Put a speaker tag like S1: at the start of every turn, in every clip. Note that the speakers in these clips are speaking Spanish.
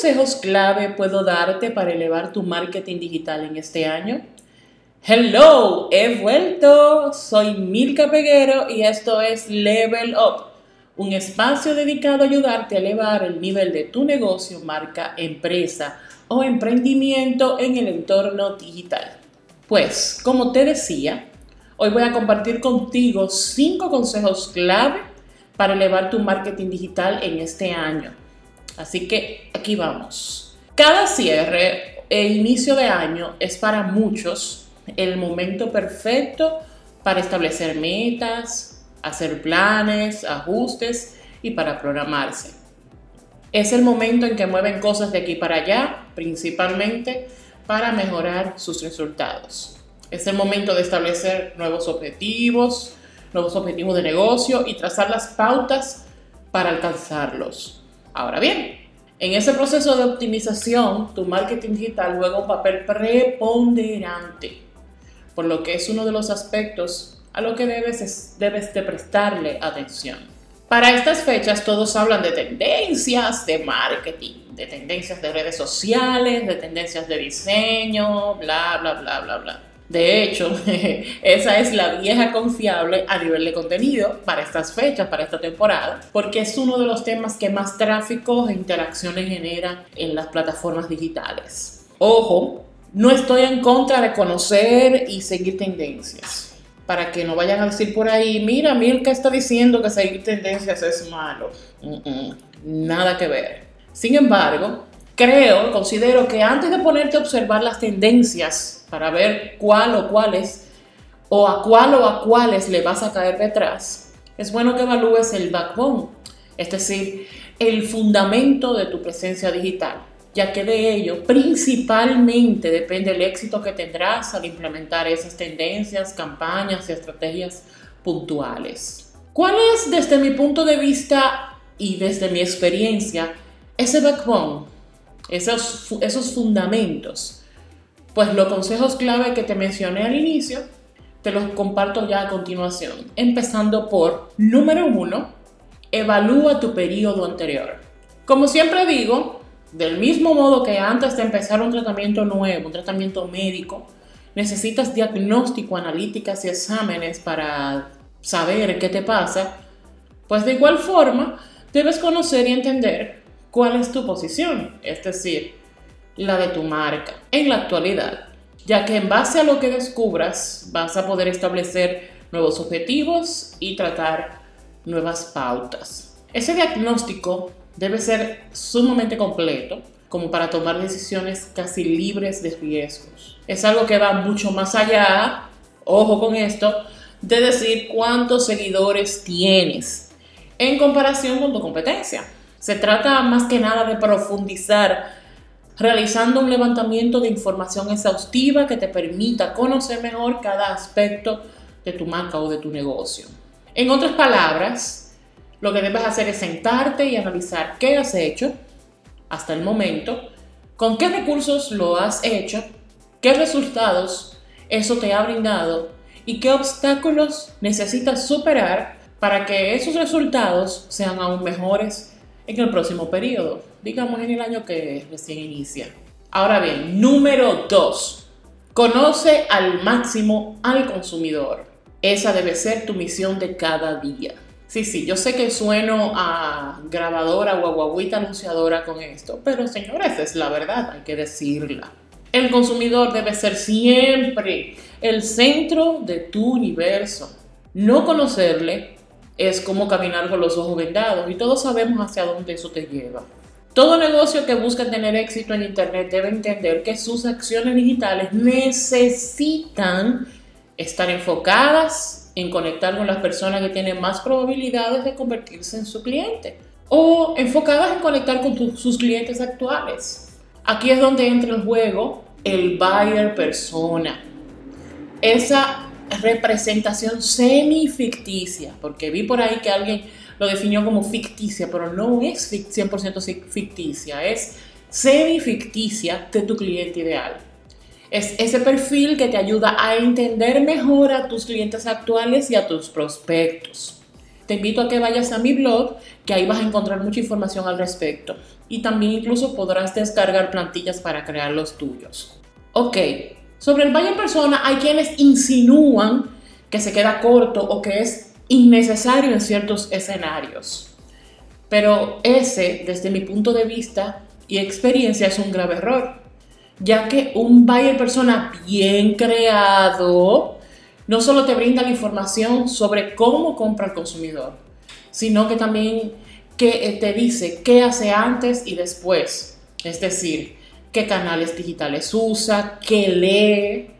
S1: consejos clave puedo darte para elevar tu marketing digital en este año? Hello, he vuelto. Soy Milka Peguero y esto es Level Up, un espacio dedicado a ayudarte a elevar el nivel de tu negocio, marca, empresa o emprendimiento en el entorno digital. Pues, como te decía, hoy voy a compartir contigo cinco consejos clave para elevar tu marketing digital en este año. Así que aquí vamos. Cada cierre e inicio de año es para muchos el momento perfecto para establecer metas, hacer planes, ajustes y para programarse. Es el momento en que mueven cosas de aquí para allá, principalmente para mejorar sus resultados. Es el momento de establecer nuevos objetivos, nuevos objetivos de negocio y trazar las pautas para alcanzarlos. Ahora bien, en ese proceso de optimización, tu marketing digital juega un papel preponderante por lo que es uno de los aspectos a lo que debes, debes de prestarle atención. Para estas fechas todos hablan de tendencias de marketing, de tendencias de redes sociales, de tendencias de diseño, bla, bla, bla, bla, bla. De hecho, esa es la vieja confiable a nivel de contenido para estas fechas, para esta temporada, porque es uno de los temas que más tráfico e interacciones genera en las plataformas digitales. Ojo, no estoy en contra de conocer y seguir tendencias. Para que no vayan a decir por ahí, mira, Milka está diciendo que seguir tendencias es malo. nada que ver. Sin embargo, creo, considero que antes de ponerte a observar las tendencias para ver cuál o cuáles, o a cuál o a cuáles le vas a caer detrás, es bueno que evalúes el backbone, es decir, el fundamento de tu presencia digital ya que de ello principalmente depende el éxito que tendrás al implementar esas tendencias, campañas y estrategias puntuales. ¿Cuál es desde mi punto de vista y desde mi experiencia ese backbone, esos, esos fundamentos? Pues los consejos clave que te mencioné al inicio, te los comparto ya a continuación, empezando por número uno, evalúa tu periodo anterior. Como siempre digo, del mismo modo que antes de empezar un tratamiento nuevo, un tratamiento médico, necesitas diagnóstico, analíticas y exámenes para saber qué te pasa, pues de igual forma debes conocer y entender cuál es tu posición, es decir, la de tu marca en la actualidad, ya que en base a lo que descubras vas a poder establecer nuevos objetivos y tratar nuevas pautas. Ese diagnóstico debe ser sumamente completo como para tomar decisiones casi libres de riesgos. Es algo que va mucho más allá, ojo con esto, de decir cuántos seguidores tienes en comparación con tu competencia. Se trata más que nada de profundizar realizando un levantamiento de información exhaustiva que te permita conocer mejor cada aspecto de tu marca o de tu negocio. En otras palabras, lo que debes hacer es sentarte y analizar qué has hecho hasta el momento, con qué recursos lo has hecho, qué resultados eso te ha brindado y qué obstáculos necesitas superar para que esos resultados sean aún mejores en el próximo periodo, digamos en el año que recién inicia. Ahora bien, número 2. Conoce al máximo al consumidor. Esa debe ser tu misión de cada día. Sí, sí, yo sé que sueno a grabadora o a guaguita anunciadora con esto, pero señores, es la verdad, hay que decirla. El consumidor debe ser siempre el centro de tu universo. No conocerle es como caminar con los ojos vendados y todos sabemos hacia dónde eso te lleva. Todo negocio que busca tener éxito en Internet debe entender que sus acciones digitales necesitan estar enfocadas en conectar con las personas que tienen más probabilidades de convertirse en su cliente o enfocadas en conectar con sus clientes actuales. Aquí es donde entra en juego el buyer persona. Esa representación semi-ficticia, porque vi por ahí que alguien lo definió como ficticia, pero no es 100% ficticia, es semi-ficticia de tu cliente ideal. Es ese perfil que te ayuda a entender mejor a tus clientes actuales y a tus prospectos. te invito a que vayas a mi blog, que ahí vas a encontrar mucha información al respecto. Y también incluso podrás descargar plantillas para crear los tuyos. Ok, sobre el buyer persona hay quienes insinúan que se queda corto o que es innecesario en ciertos escenarios. Pero ese, desde mi punto de vista y experiencia, es un grave error, ya que un buyer persona bien creado no solo te brinda la información sobre cómo compra el consumidor, sino que también que eh, te dice qué hace antes y después. Es decir, qué canales digitales usa, qué lee,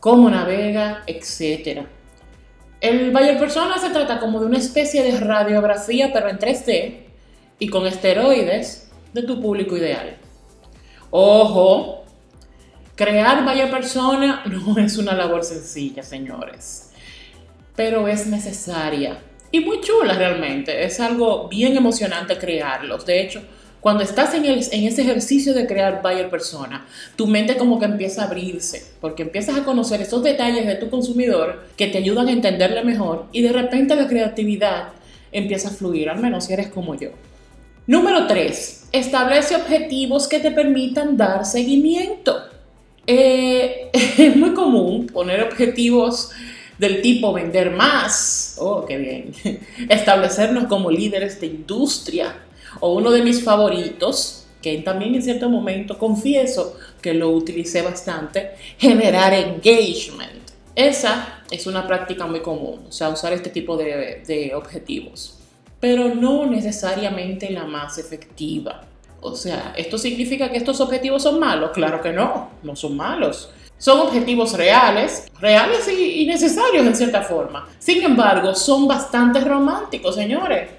S1: cómo navega, etc. El buyer persona se trata como de una especie de radiografía, pero en 3D y con esteroides de tu público ideal. Ojo, Crear vaya persona no es una labor sencilla, señores, pero es necesaria y muy chula realmente. Es algo bien emocionante crearlos. De hecho, cuando estás en, ese ejercicio de crear buyer persona, tu mente como que empieza a abrirse, porque empiezas a conocer esos detalles de tu consumidor que te ayudan a entenderle mejor y de repente la creatividad empieza a fluir, al menos si eres como yo. Número 3. Establece objetivos que te permitan dar seguimiento. Eh, es muy común poner objetivos del tipo vender más, oh, qué bien, establecernos como líderes de industria, o uno de mis favoritos, que también en cierto momento confieso que lo utilicé bastante, generar engagement. Esa es una práctica muy común, o sea, usar este tipo de, objetivos, pero no necesariamente la más efectiva. O sea, ¿esto significa que estos objetivos son malos? Claro que no, no son malos. Son objetivos reales, reales y, necesarios en cierta forma. Sin embargo, son bastante románticos, señores.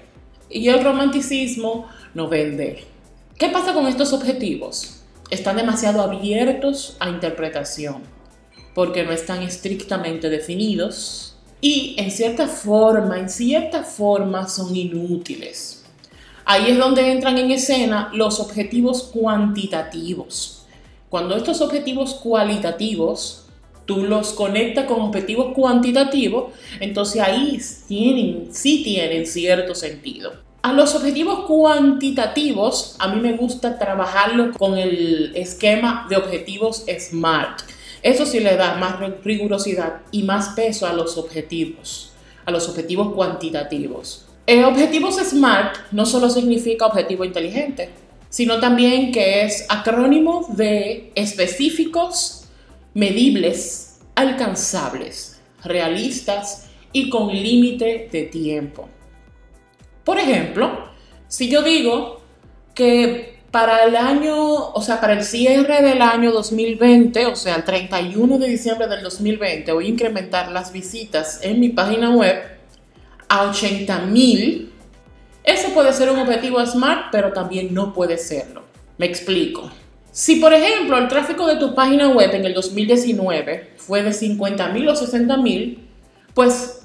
S1: Y el romanticismo no vende. ¿Qué pasa con estos objetivos? Están demasiado abiertos a interpretación, porque no están estrictamente definidos y en cierta forma, en cierta forma son inútiles. Ahí es donde entran en escena los objetivos cuantitativos. Cuando estos objetivos cualitativos tú los conectas con objetivos cuantitativos, entonces ahí tienen, sí tienen cierto sentido. A los objetivos cuantitativos, a mí me gusta trabajarlo con el esquema de objetivos SMART. Eso sí le da más rigurosidad y más peso a los objetivos, a los objetivos cuantitativos. Objetivos SMART no solo significa objetivo inteligente, sino también que es acrónimo de específicos, medibles, alcanzables, realistas y con límite de tiempo. Por ejemplo, si yo digo que para el año, o sea, para el cierre del año 2020, o sea, el 31 de diciembre del 2020, voy a incrementar las visitas en mi página web a 80 mil, ese puede ser un objetivo SMART, pero también no puede serlo. Me explico. Si, por ejemplo, el tráfico de tu página web en el 2019 fue de 50 mil o 60 mil, pues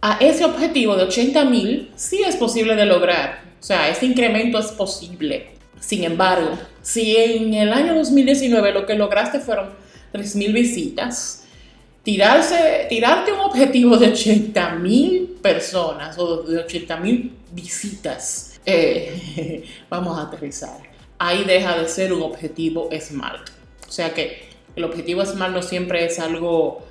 S1: a ese objetivo de 80 mil sí es posible de lograr. O sea, ese incremento es posible. Sin embargo, si en el año 2019 lo que lograste fueron 3 mil visitas, tirarse, tirarte un objetivo de 80 mil personas o de 80 mil visitas, eh, vamos a aterrizar. Ahí deja de ser un objetivo SMART. O sea que el objetivo SMART no siempre es algo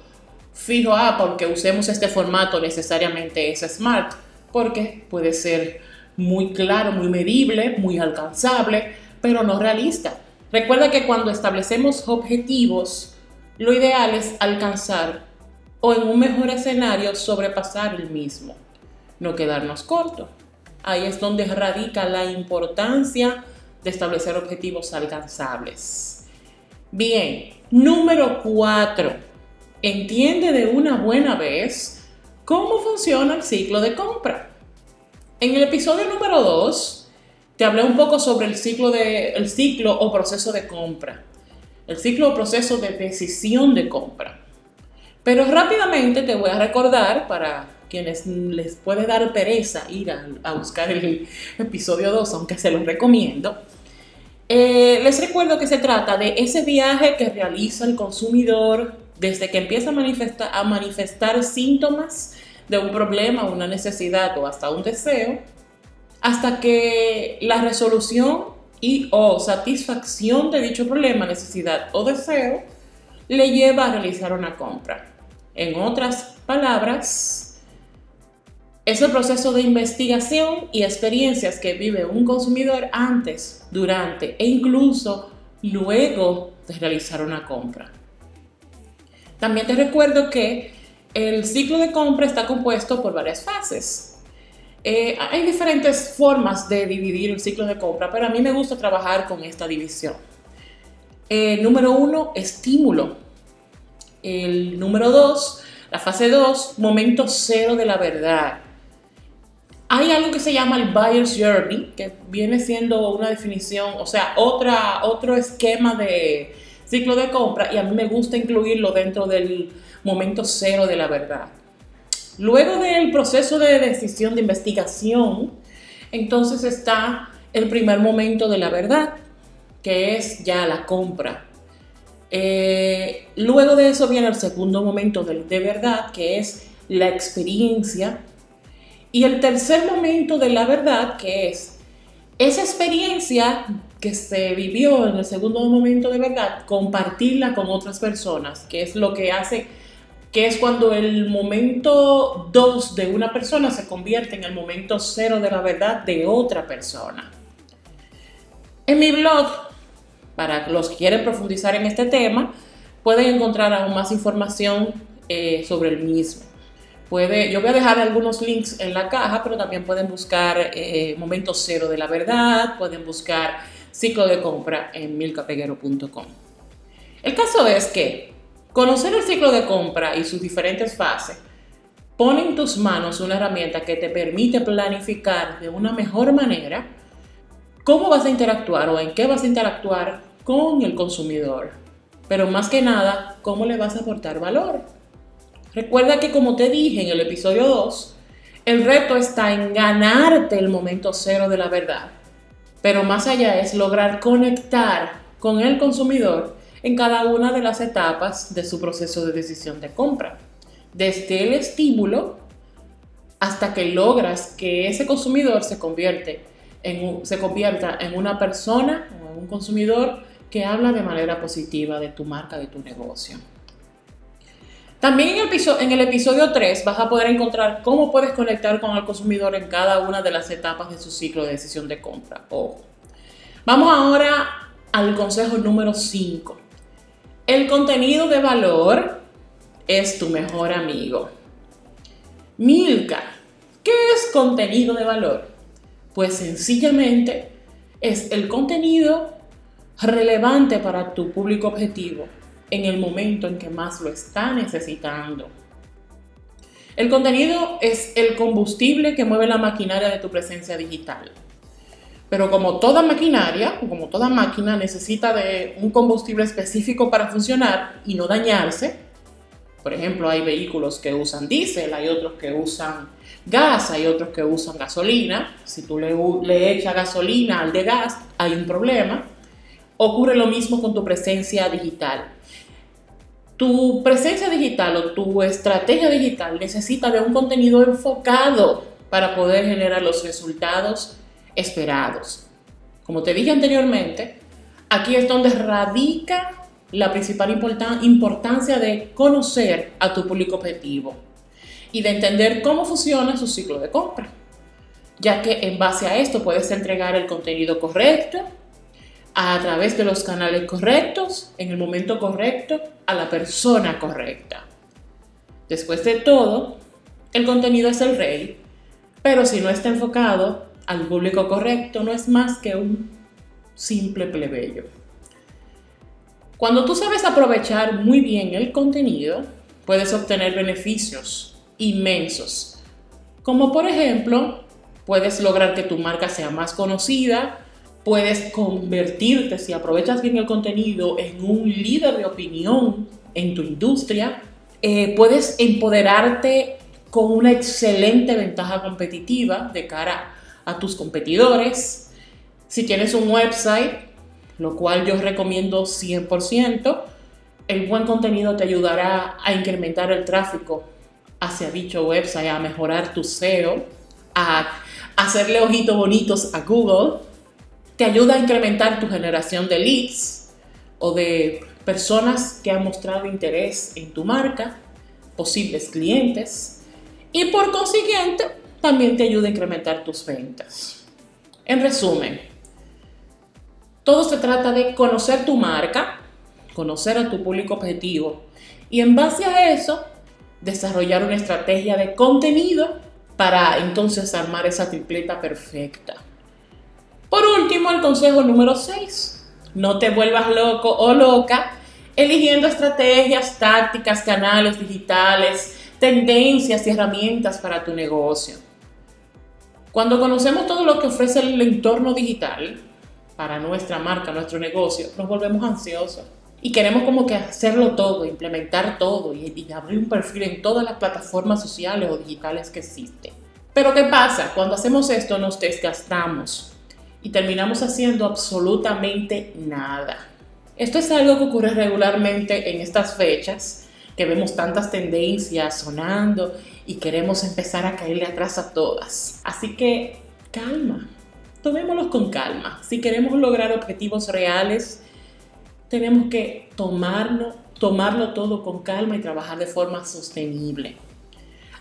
S1: fijo, ah, porque usemos este formato necesariamente es SMART, porque puede ser muy claro, muy medible, muy alcanzable, pero no realista. Recuerda que cuando establecemos objetivos, lo ideal es alcanzar o en un mejor escenario sobrepasar el mismo, no quedarnos cortos. Ahí es donde radica la importancia establecer objetivos alcanzables. Bien, número 4. Entiende de una buena vez cómo funciona el ciclo de compra. En el episodio número 2 te hablé un poco sobre el ciclo, de, el ciclo o proceso de compra el ciclo o proceso de decisión de compra. Pero rápidamente te voy a recordar para quienes les puede dar pereza ir a, buscar el episodio 2, aunque se los recomiendo. Eh, les recuerdo que se trata de ese viaje que realiza el consumidor desde que empieza a manifestar, a manifestar síntomas de un problema, una necesidad o hasta un deseo, hasta que la resolución y o satisfacción de dicho problema, necesidad o deseo le lleva a realizar una compra. En otras palabras, es el proceso de investigación y experiencias que vive un consumidor antes, durante e incluso luego de realizar una compra. También te recuerdo que el ciclo de compra está compuesto por varias fases. Eh, hay diferentes formas de dividir el ciclo de compra, pero a mí me gusta trabajar con esta división. Eh, número uno, estímulo. El número dos, la fase dos, momento cero de la verdad. Hay algo que se llama el buyer's journey, que viene siendo una definición, o sea, otra, otro esquema de ciclo de compra y a mí me gusta incluirlo dentro del momento cero de la verdad. Luego del proceso de decisión de investigación, entonces está el primer momento de la verdad, que es ya la compra. Eh, luego de eso viene el segundo momento de, de verdad, que es la experiencia y el tercer momento de la verdad, que es esa experiencia que se vivió en el segundo momento de verdad, compartirla con otras personas, que es lo que hace, que es cuando el momento 2 de una persona se convierte en el momento 0 de la verdad de otra persona. En mi blog, para los que quieren profundizar en este tema, pueden encontrar aún más información eh, sobre el mismo. Puede, yo voy a dejar algunos links en la caja, pero también pueden buscar eh, Momento Cero de la Verdad, pueden buscar Ciclo de Compra en milcapeguero.com. El caso es que conocer el ciclo de compra y sus diferentes fases pone en tus manos una herramienta que te permite planificar de una mejor manera cómo vas a interactuar o en qué vas a interactuar con el consumidor. Pero más que nada, cómo le vas a aportar valor. Recuerda que como te dije en el episodio 2, el reto está en ganarte el momento cero de la verdad. Pero más allá es lograr conectar con el consumidor en cada una de las etapas de su proceso de decisión de compra. Desde el estímulo hasta que logras que ese consumidor se, convierte en, se convierta en una persona o en un consumidor que habla de manera positiva de tu marca, de tu negocio. También en el, episodio, en el episodio 3 vas a poder encontrar cómo puedes conectar con el consumidor en cada una de las etapas de su ciclo de decisión de compra. Vamos ahora al consejo número 5. El contenido de valor es tu mejor amigo. Milka, ¿qué es contenido de valor? Pues sencillamente es el contenido relevante para tu público objetivo en el momento en que más lo está necesitando. El contenido es el combustible que mueve la maquinaria de tu presencia digital. Pero como toda maquinaria, como toda máquina, necesita de un combustible específico para funcionar y no dañarse. Por ejemplo, hay vehículos que usan diésel, hay otros que usan gas, hay otros que usan gasolina. Si tú le, le echas gasolina al de gas, hay un problema. Ocurre lo mismo con tu presencia digital. Tu presencia digital o tu estrategia digital necesita de un contenido enfocado para poder generar los resultados esperados. Como te dije anteriormente, aquí es donde radica la principal importancia de conocer a tu público objetivo y de entender cómo funciona su ciclo de compra, ya que en base a esto puedes entregar el contenido correcto a través de los canales correctos, en el momento correcto, a la persona correcta. Después de todo, el contenido es el rey, pero si no está enfocado al público correcto, no es más que un simple plebeyo. Cuando tú sabes aprovechar muy bien el contenido, puedes obtener beneficios inmensos, como por ejemplo, puedes lograr que tu marca sea más conocida, puedes convertirte, si aprovechas bien el contenido, en un líder de opinión en tu industria. Eh, puedes empoderarte con una excelente ventaja competitiva de cara a tus competidores. Si tienes un website, lo cual yo recomiendo 100%, el buen contenido te ayudará a incrementar el tráfico hacia dicho website, a mejorar tu SEO, a hacerle ojitos bonitos a Google, te ayuda a incrementar tu generación de leads o de personas que han mostrado interés en tu marca, posibles clientes, y por consiguiente también te ayuda a incrementar tus ventas. En resumen, todo se trata de conocer tu marca, conocer a tu público objetivo y en base a eso desarrollar una estrategia de contenido para entonces armar esa tripleta perfecta. Último, el consejo número 6. No te vuelvas loco o loca eligiendo estrategias, tácticas, canales digitales, tendencias y herramientas para tu negocio. Cuando conocemos todo lo que ofrece el entorno digital para nuestra marca, nuestro negocio, nos volvemos ansiosos y queremos como que hacerlo todo, implementar todo y, y, abrir un perfil en todas las plataformas sociales o digitales que existen. Pero ¿qué pasa? Cuando hacemos esto nos desgastamos y terminamos haciendo absolutamente nada. Esto es algo que ocurre regularmente en estas fechas, que vemos tantas tendencias sonando y queremos empezar a caerle atrás a todas. Así que calma, tomémoslos con calma. Si queremos lograr objetivos reales, tenemos que tomarlo, tomarlo todo con calma y trabajar de forma sostenible.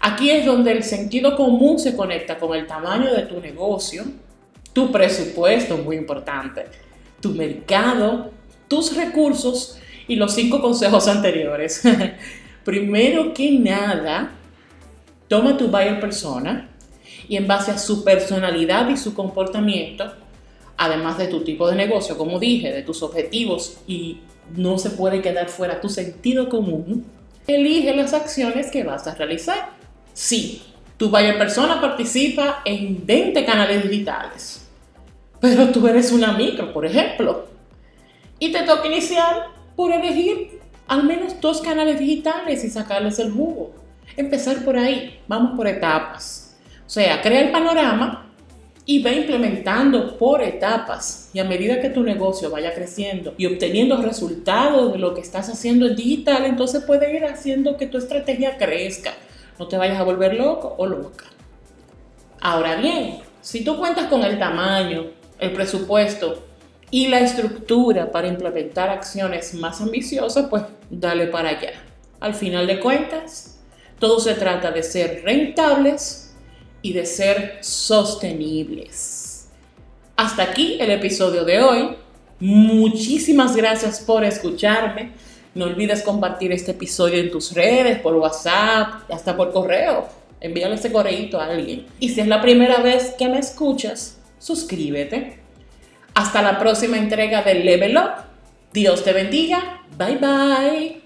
S1: Aquí es donde el sentido común se conecta con el tamaño de tu negocio, tu presupuesto, muy importante, tu mercado, tus recursos y los cinco consejos anteriores. Primero que nada, toma tu buyer persona y en base a su personalidad y su comportamiento, además de tu tipo de negocio, como dije, de tus objetivos y no se puede quedar fuera tu sentido común, elige las acciones que vas a realizar. Sí, tu buyer persona participa en 20 canales digitales, pero tú eres una micro, por ejemplo, y te toca iniciar por elegir al menos dos canales digitales y sacarles el jugo. Empezar por ahí, vamos por etapas. O sea, crea el panorama y va implementando por etapas. Y a medida que tu negocio vaya creciendo y obteniendo resultados de lo que estás haciendo en digital, entonces puede ir haciendo que tu estrategia crezca. No te vayas a volver loco o loca. Ahora bien, si tú cuentas con el tamaño, el presupuesto y la estructura para implementar acciones más ambiciosas, pues dale para allá. Al final de cuentas, todo se trata de ser rentables y de ser sostenibles. Hasta aquí el episodio de hoy. Muchísimas gracias por escucharme. No olvides compartir este episodio en tus redes, por WhatsApp, hasta por correo. Envíale ese correo a alguien. Y si es la primera vez que me escuchas, suscríbete hasta la próxima entrega de Level Up. Dios te bendiga. Bye bye.